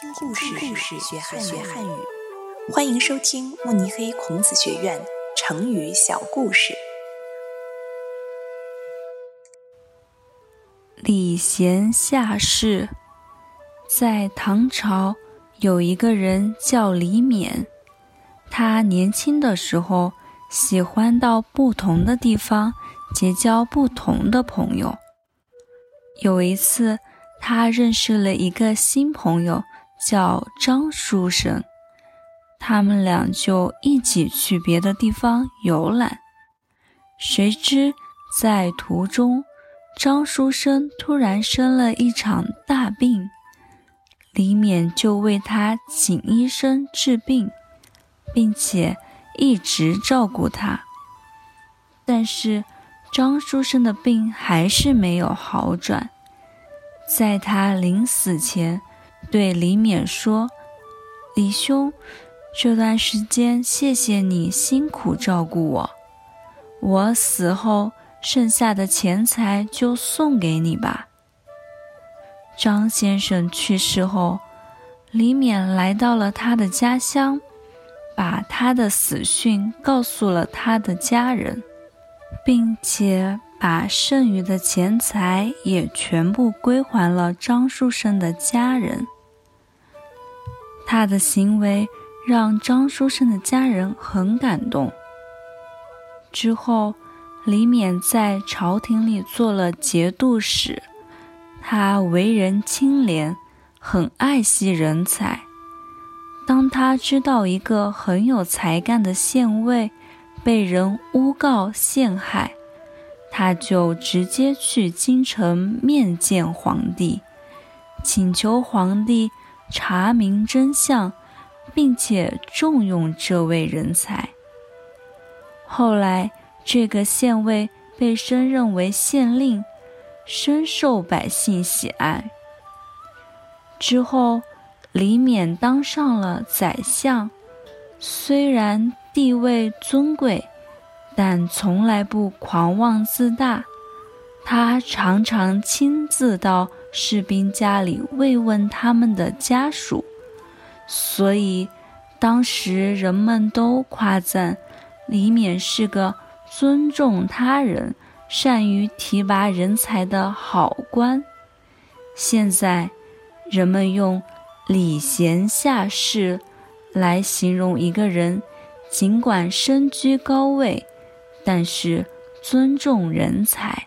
听故事，学汉语。欢迎收听慕尼黑孔子学院成语小故事。礼贤下士。在唐朝，有一个人叫李勉，他年轻的时候喜欢到不同的地方结交不同的朋友。有一次，他认识了一个新朋友，叫张书生。他们俩就一起去别的地方游览。谁知在途中，张书生突然生了一场大病，李勉就为他请医生治病，并且一直照顾他。但是，张书生的病还是没有好转，在他临死前，对李勉说：“李兄，这段时间谢谢你辛苦照顾我，我死后剩下的钱财就送给你吧。”张先生去世后，李勉来到了他的家乡，把他的死讯告诉了他的家人。并且把剩余的钱财也全部归还了张书生的家人。他的行为让张书生的家人很感动。之后，李勉在朝廷里做了节度使，他为人清廉，很爱惜人才。当他知道一个很有才干的县尉，被人诬告陷害，他就直接去京城面见皇帝，请求皇帝查明真相，并且重用这位人才。后来，这个县尉被升任为县令，深受百姓喜爱。之后，李勉当上了宰相，虽然。地位尊贵，但从来不狂妄自大。他常常亲自到士兵家里慰问他们的家属，所以当时人们都夸赞李勉是个尊重他人、善于提拔人才的好官。现在，人们用“礼贤下士”来形容一个人。尽管身居高位，但是尊重人才。